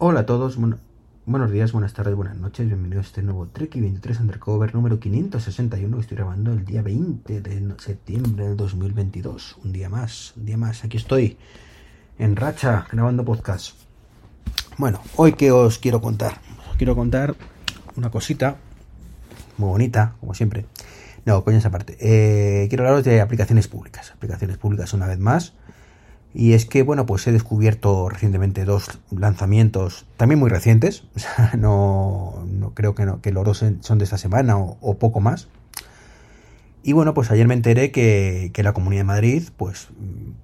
Hola a todos, buenos días, buenas tardes, buenas noches, bienvenidos a este nuevo Trek 23 Undercover número 561 que estoy grabando el día 20 de septiembre del 2022. Un día más, un día más, aquí estoy en racha grabando podcast. Bueno, hoy que os quiero contar, os quiero contar una cosita muy bonita, como siempre. No, coño esa parte. Eh, quiero hablaros de aplicaciones públicas, aplicaciones públicas una vez más y es que, bueno, pues he descubierto recientemente dos lanzamientos también muy recientes. no, no, creo que, no, que los dos son de esta semana o, poco más. Y bueno, pues ayer me enteré que, la Comunidad de Madrid, pues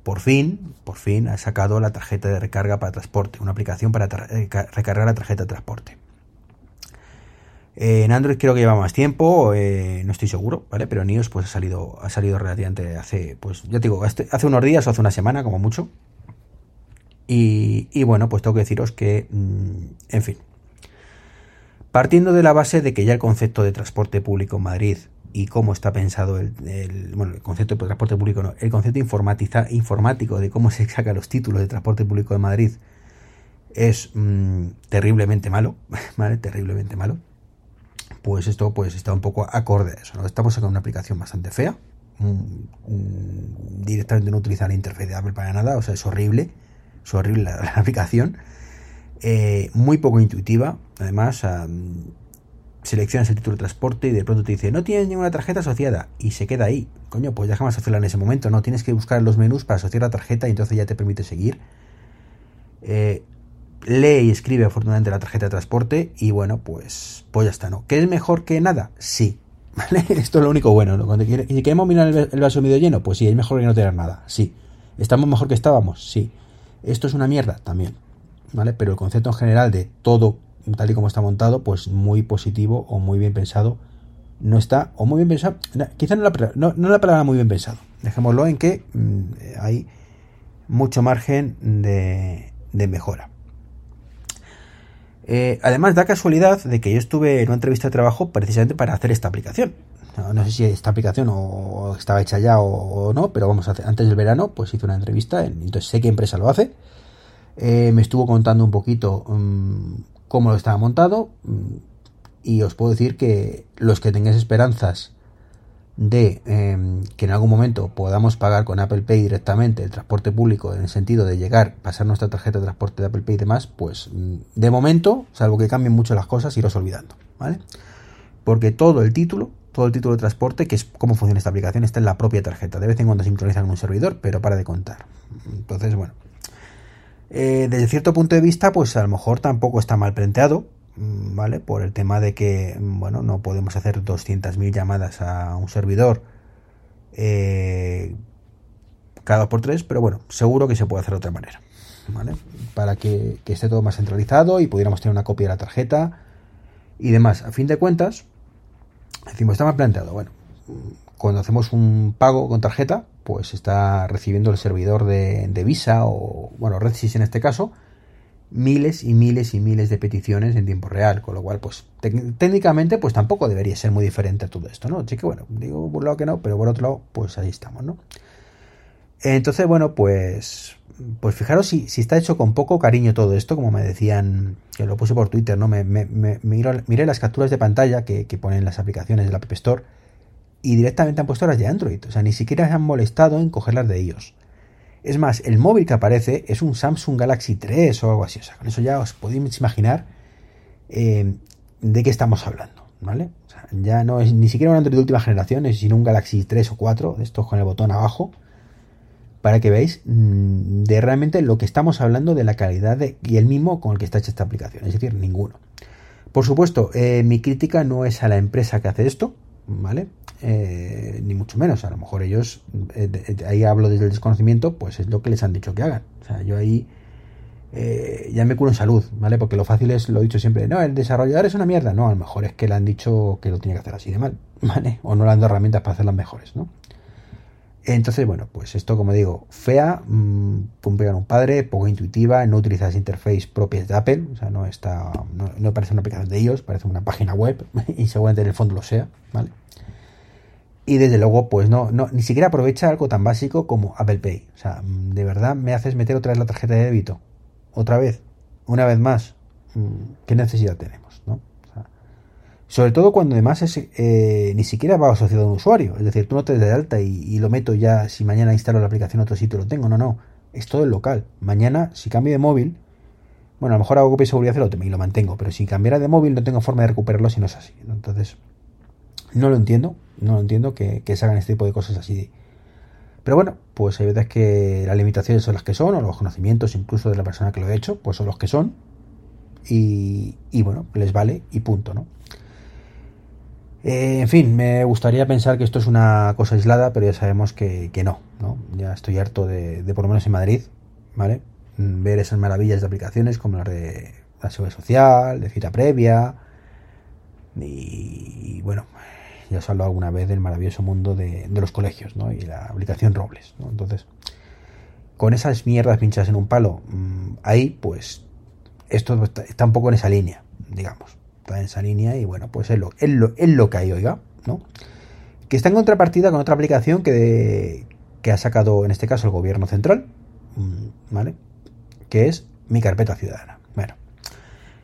por fin, por fin ha sacado la tarjeta de recarga para transporte, una aplicación para eh, recargar la tarjeta de transporte. Eh, en Android creo que lleva más tiempo, eh, no estoy seguro, ¿vale? Pero en iOS pues ha salido, ha salido relativamente hace, pues ya te digo, hace unos días o hace una semana como mucho. Y, bueno, pues tengo que deciros que, mm, en fin, partiendo de la base de que ya el concepto de transporte público en Madrid y cómo está pensado el, bueno, el concepto de transporte público, no, el concepto informático de cómo se saca los títulos de transporte público de Madrid es mm, terriblemente malo, ¿vale? Terriblemente malo pues esto pues está un poco acorde a eso. ¿no? Estamos sacando una aplicación bastante fea, directamente no utiliza la interfaz de Apple para nada, o sea, es horrible, es horrible la, aplicación, eh, muy poco intuitiva, además seleccionas el título de transporte y de pronto te dice no tienes ninguna tarjeta asociada y se queda ahí, coño, pues ya jamás asociarla en ese momento, no, tienes que buscar los menús para asociar la tarjeta y entonces ya te permite seguir. Eh, lee y escribe afortunadamente la tarjeta de transporte y bueno, pues, pues ya está, ¿no? ¿Que es mejor que nada? Sí. ¿Vale? Esto es lo único bueno, ¿no? Cuando ¿Y queremos mirar el, vaso medio lleno? Pues sí, es mejor que no tener nada, sí. ¿Estamos mejor que estábamos? Sí. ¿Esto es una mierda? También. ¿Vale? Pero el concepto en general de todo tal y como está montado, pues muy positivo o muy bien pensado no está, o muy bien pensado, quizá no la, no, la palabra muy bien pensado. Dejémoslo en que mm, hay mucho margen de mejora. Eh, además, da casualidad de que yo estuve en una entrevista de trabajo precisamente para hacer esta aplicación. No, sé si esta aplicación o estaba hecha ya o, no, pero vamos, antes del verano pues hice una entrevista, entonces sé qué empresa lo hace. Eh, me estuvo contando un poquito mm, cómo lo estaba montado mm, y os puedo decir que los que tengáis esperanzas de em, que en algún momento podamos pagar con Apple Pay directamente el transporte público en el sentido de llegar, pasar nuestra tarjeta de transporte de Apple Pay y demás, pues mm, de momento, salvo que cambien mucho las cosas, iros olvidando, ¿vale? Porque todo el título, todo el título de transporte, que es cómo funciona esta aplicación, está en la propia tarjeta. De vez en cuando sincroniza con un servidor, pero para de contar. Entonces, bueno. Eh, desde cierto punto de vista, pues a lo mejor tampoco está mal planteado, ¿vale? Por el tema de que, mm, bueno, no podemos hacer 200.000 llamadas a un servidor eh, cada por tres, pero bueno, seguro que se puede hacer de otra manera, ¿vale? Para que, esté todo más centralizado y pudiéramos tener una copia de la tarjeta y demás. A fin de cuentas, decimos, está mal planteado, bueno, cuando hacemos un pago con tarjeta, pues está recibiendo el servidor de, de Visa o, bueno, RedSys en este caso, miles y miles y miles de peticiones en tiempo real, con lo cual, pues técnicamente, pues tampoco debería ser muy diferente a todo esto, ¿no? Así que bueno, digo por un lado que no, pero por otro lado, pues ahí estamos, ¿no? Entonces, bueno, pues, pues fijaros si, si está hecho con poco cariño todo esto, como me decían, que lo puse por Twitter, ¿no? Me, me, miré las capturas de pantalla que, que ponen las aplicaciones de la App Store y directamente han puesto las de Android, o sea, ni siquiera se han molestado en cogerlas de ellos. Es más, el móvil que aparece es un Samsung Galaxy 3 o algo así. O sea, con eso ya os podéis imaginar eh, de qué estamos hablando, ¿vale? O sea, ya no es ni siquiera un Android de última generación, sino un Galaxy 3 o 4, de estos con el botón abajo, para que veáis mm, de realmente lo que estamos hablando de la calidad y el mismo con el que está hecha esta aplicación, es decir, ninguno. Por supuesto, eh, mi crítica no es a la empresa que hace esto, ¿vale? Eh, ni mucho menos. A lo mejor ellos, eh, ahí hablo desde el desconocimiento, pues es lo que les han dicho que hagan. O sea, yo ahí eh, ya me curo en salud, ¿vale? Porque lo fácil es, lo he dicho siempre, no, el desarrollador es una mierda. No, a lo mejor es que le han dicho que lo tiene que hacer así de mal, ¿vale? O no le han dado herramientas para hacerlas mejores, ¿no? Entonces, bueno, pues esto, como digo, fea, mmm, un padre, poco intuitiva, no utiliza las interfaces propias de Apple, o sea, no está, no, parece una aplicación de ellos, parece una página web, y seguramente en el fondo lo sea, ¿vale? Y desde luego, pues no, no, ni siquiera aprovecha algo tan básico como Apple Pay. O sea, de verdad me haces meter otra vez la tarjeta de débito. Otra vez, una vez más. mm, ¿qué necesidad tenemos? ¿no? Sobre todo cuando además es, eh, ni siquiera va asociado a un usuario. Es decir, tú no te des de alta y, lo meto ya, si mañana instalo la aplicación en otro sitio lo tengo. No, no. Es todo el local. Mañana, si cambio de móvil, bueno, a lo mejor hago copia de seguridad y lo, mantengo, pero si cambiara de móvil no tengo forma de recuperarlo si no es así. Entonces, no lo entiendo. No lo entiendo que, que se hagan este tipo de cosas así. Pero bueno, pues hay veces que las limitaciones son las que son, o los conocimientos incluso de la persona que lo ha hecho, pues son los que son. Y bueno, les vale y punto, ¿no? Eh, en fin, me gustaría pensar que esto es una cosa aislada, pero ya sabemos que, no, ¿no? Ya estoy harto de, por lo menos en Madrid, ¿vale? Mm, ver esas maravillas de aplicaciones como las de la seguridad social, de cita previa, y, bueno, ya os hablo alguna vez del maravilloso mundo de, los colegios, ¿no? Y la aplicación Robles, ¿no? Entonces, con esas mierdas pinchadas en un palo, mm, ahí, pues, esto está un poco en esa línea, digamos está en esa línea y bueno, pues es lo, es lo, es lo que hay, oiga, ¿no? Que está en contrapartida con otra aplicación que, que ha sacado en este caso el gobierno central, mm, ¿vale? Que es mi carpeta ciudadana. Bueno,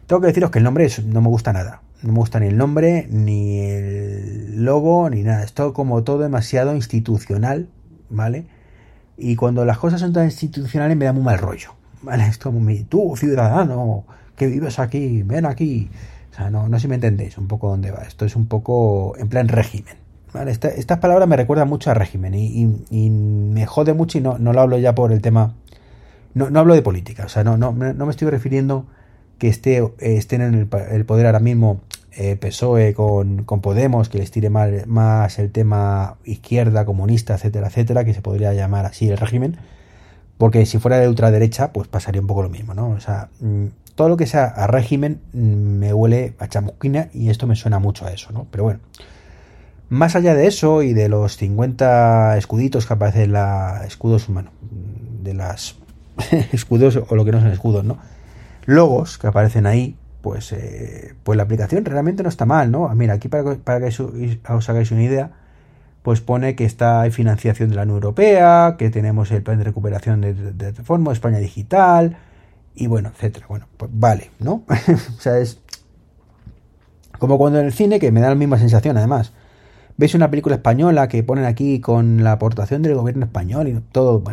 tengo que deciros que el nombre no me gusta nada. No me gusta ni el nombre, ni el logo, ni nada. Es todo como todo demasiado institucional, ¿vale? Y cuando las cosas son tan institucionales me da muy mal rollo, ¿vale? Es tú, ciudadano, que vives aquí, ven aquí, o sea, no, no sé si me entendéis un poco dónde va. Esto es un poco en plan régimen. estas palabras me recuerdan mucho a régimen y, me jode mucho y no, no lo hablo ya por el tema... No, no hablo de política, o sea, no, no, no me estoy refiriendo que esté, estén en el, poder ahora mismo eh, PSOE con, con, Podemos, que les tire más, más el tema izquierda, comunista, etcétera, etcétera, que se podría llamar así el régimen, porque si fuera de ultraderecha, pues pasaría un poco lo mismo, ¿no? O sea, mm, todo lo que sea a régimen mm, me huele a chamusquina y esto me suena mucho a eso, ¿no? Pero bueno, más allá de eso y de los 50 escuditos que aparecen en la escudos, bueno, de las escudos o lo que no son escudos, ¿no? Logos que aparecen ahí, pues, eh, pues la aplicación realmente no está mal, ¿no? Mira, aquí para, para que os hagáis una idea, pues pone que está hay financiación de la Unión Europea, que tenemos el plan de recuperación de, de, de España Digital, y bueno, etcétera. Bueno, pues vale, ¿no? o sea, es como cuando en el cine, que me da la misma sensación además. Veis una película española que ponen aquí con la aportación del gobierno español y todo,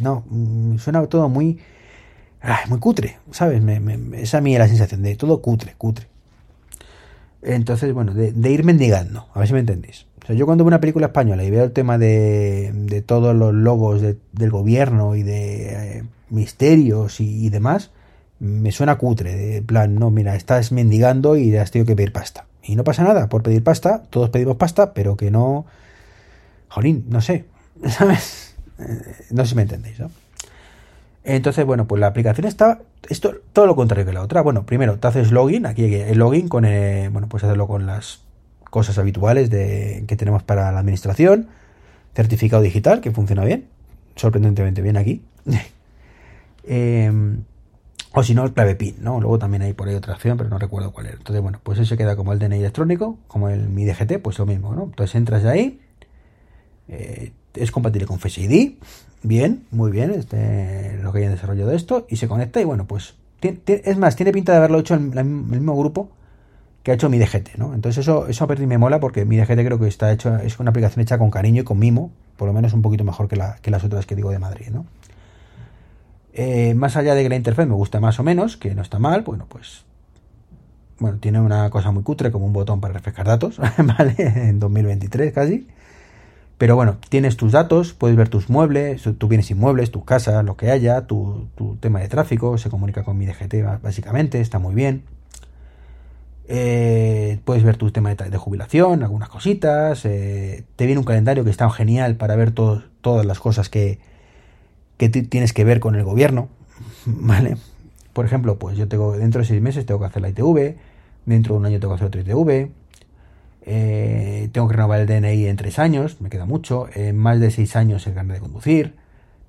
no, mm, suena todo muy, muy cutre, ¿sabes? Me, esa a mí es la sensación de todo cutre, cutre. Entonces, bueno, de, ir mendigando, a ver si me entendéis. O sea, yo cuando veo una película española y veo el tema de, de todos los logos del gobierno y de eh, misterios y, demás, me suena cutre. De plan, no, mira, estás mendigando y has tenido que pedir pasta. Y no pasa nada por pedir pasta, todos pedimos pasta, pero que no. Jolín, no sé, ¿sabes? Eh, no sé si me entendéis, ¿no? Entonces, bueno, pues la aplicación está. Esto, todo lo contrario que la otra. Bueno, primero te haces login, aquí el login con. Eh, bueno, pues hacerlo con las cosas habituales de, que tenemos para la administración. Certificado digital, que funciona bien. Sorprendentemente bien aquí. Em, o si no, el clave PIN, ¿no? Luego también hay por ahí otra opción, pero no recuerdo cuál era. Entonces, bueno, pues eso queda como el DNI electrónico, como el mi DGT, pues lo mismo, ¿no? Entonces entras ahí, eh, es compatible con Face ID, bien, muy bien, este, lo que hayan desarrollado esto, y se conecta y bueno, pues, es más, tiene pinta de haberlo hecho el, el, mismo grupo que ha hecho mi DGT, ¿no? Entonces eso, eso a me mola porque mi DGT creo que está hecho, es una aplicación hecha con cariño y con mimo, por lo menos un poquito mejor que, la, que las otras que digo de Madrid, ¿no? Eh, más allá de que la interfaz me gusta más o menos, que no está mal, bueno, pues. Bueno, tiene una cosa muy cutre como un botón para refrescar datos, ¿vale? En 2023 casi. Pero bueno, tienes tus datos, puedes ver tus muebles, tus bienes inmuebles, tus casas, lo que haya, tu, tema de tráfico, se comunica con mi DGT básicamente, está muy bien. Eh, puedes ver tus temas de, jubilación, algunas cositas. Eh, te viene un calendario que está genial para ver todas las cosas que, que tienes que ver con el gobierno, ¿vale? Por ejemplo, pues yo tengo, dentro de seis meses tengo que hacer la ITV, dentro de un año tengo que hacer otra ITV, eh, tengo que renovar el DNI en tres años, me queda mucho, en más de seis años el carnet de conducir,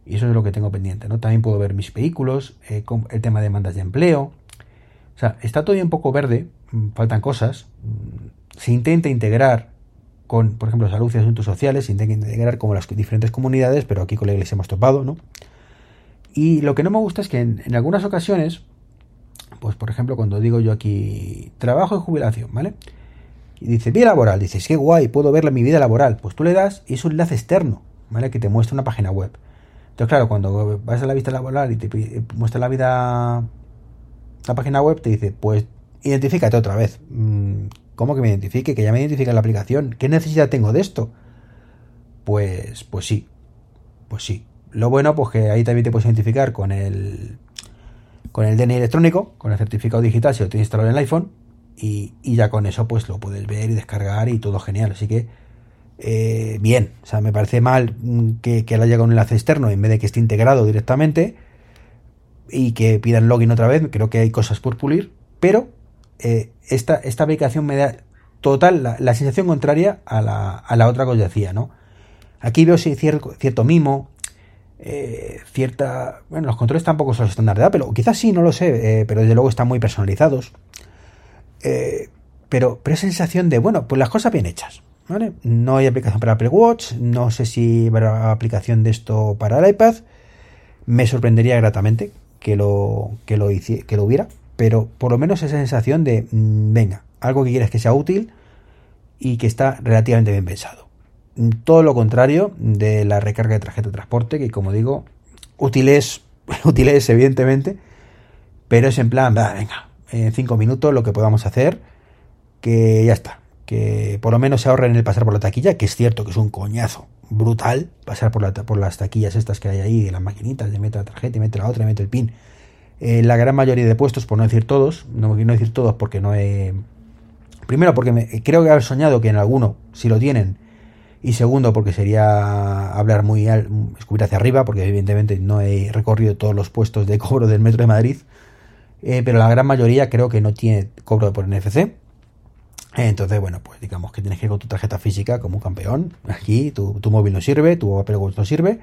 y eso es lo que tengo pendiente, ¿no? También puedo ver mis vehículos, eh, el tema de demandas de empleo, o sea, está todo un poco verde, mm, faltan cosas, mm, se intenta integrar con, por ejemplo, salud y asuntos sociales, se intenta integrar como las diferentes comunidades, pero aquí con la iglesia hemos topado, ¿no? Y lo que no me gusta es que en, algunas ocasiones, pues por ejemplo, cuando digo yo aquí trabajo en jubilación, ¿vale? Y dice vida laboral, dices, qué guay, puedo verla mi vida laboral. Pues tú le das y es un enlace externo, ¿vale? Que te muestra una página web. Entonces, claro, cuando vas a la vista laboral y te muestra la vida, la página web, te dice, pues identifícate otra vez. Mm, ¿Cómo que me identifique? Que ya me identifica la aplicación. ¿Qué necesidad tengo de esto? Pues, pues sí, pues sí. Lo bueno, pues que ahí también te puedes identificar con el con el DNI electrónico, con el certificado digital si lo tienes instalado en el iPhone y, ya con eso pues lo puedes ver y descargar y todo genial. Así que eh, bien, o sea, me parece mal que, que haya un enlace externo en vez de que esté integrado directamente y que pidan login otra vez. Creo que hay cosas por pulir, pero eh, esta, esta aplicación me da total la, sensación contraria a la, a la, otra que os decía, ¿no? Aquí veo cierto, cierto mimo, eh, cierta... Bueno, los controles tampoco son estándar de Apple, quizás sí, no lo sé, pero desde luego están muy personalizados. Eh, pero, pero sensación de, bueno, pues las cosas bien hechas. ¿vale? No hay aplicación para Apple Watch, no sé si habrá aplicación de esto para el iPad. Me sorprendería gratamente que lo, que lo, que lo hubiera, pero por lo menos esa sensación de, mm, venga, algo que quieras que sea útil y que está relativamente bien pensado. Todo lo contrario de la recarga de tarjeta de transporte, que como digo, útil es, útil es evidentemente, pero es en plan, venga, en cinco minutos lo que podamos hacer, que ya está, que por lo menos se ahorren el pasar por la taquilla, que es cierto que es un coñazo brutal pasar por, la, por las taquillas estas que hay ahí, de las maquinitas, de mete la tarjeta, y mete la otra, y mete el pin. En la gran mayoría de puestos, por no decir todos, no, no decir todos porque no he... Primero porque me, creo que haber soñado que en alguno, si lo tienen, y segundo porque sería hablar muy al, escupir hacia arriba, porque evidentemente no he recorrido todos los puestos de cobro del Metro de Madrid, eh, pero la gran mayoría creo que no tiene cobro por NFC. Entonces, bueno, pues digamos que tienes que ir con tu tarjeta física como campeón. Aquí tu, móvil no sirve, tu Watch no sirve.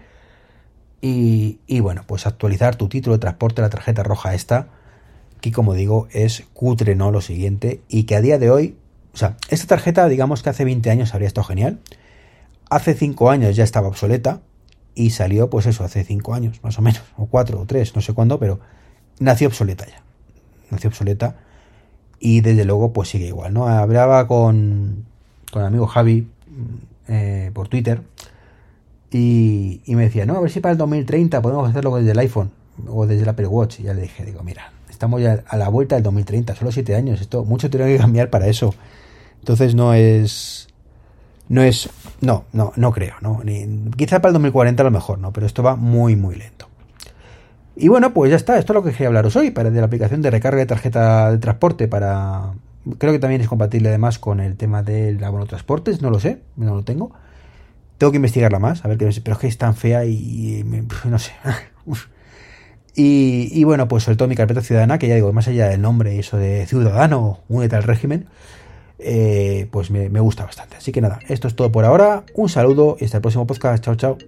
Y, y, bueno, pues actualizar tu título de transporte, la tarjeta roja esta, que como digo es cutre, ¿no? Lo siguiente, y que a día de hoy, o sea, esta tarjeta digamos que hace 20 años habría estado genial, hace 5 años ya estaba obsoleta, y salió pues eso, hace 5 años, más o menos, o 4 o 3, no sé cuándo, pero nació obsoleta ya nació obsoleta y desde luego pues sigue igual, ¿no? Hablaba con, con amigo Javi eh, por Twitter y, me decía, no, a ver si para el 2030 podemos hacerlo desde el iPhone o desde el Apple Watch. Y ya le dije, digo, mira, estamos ya a la vuelta del 2030, solo 7 años, esto mucho tiene que cambiar para eso. Entonces no es... No es... No, no, no creo, ¿no? Ni, quizá para el 2040 a lo mejor, ¿no? Pero esto va muy, muy lento. Y bueno, pues ya está, esto es lo que quería hablaros hoy, para de la aplicación de recarga de tarjeta de transporte para... Creo que también es compatible además con el tema del abono transportes, no lo sé, no lo tengo. Tengo que investigarla más, a ver qué pero es que es tan fea y, no sé. y, bueno, pues sobre todo mi carpeta ciudadana, que ya digo, más allá del nombre y eso de ciudadano, únete al régimen, eh, pues me, me gusta bastante. Así que nada, esto es todo por ahora. Un saludo y hasta el próximo podcast. Chao, chao.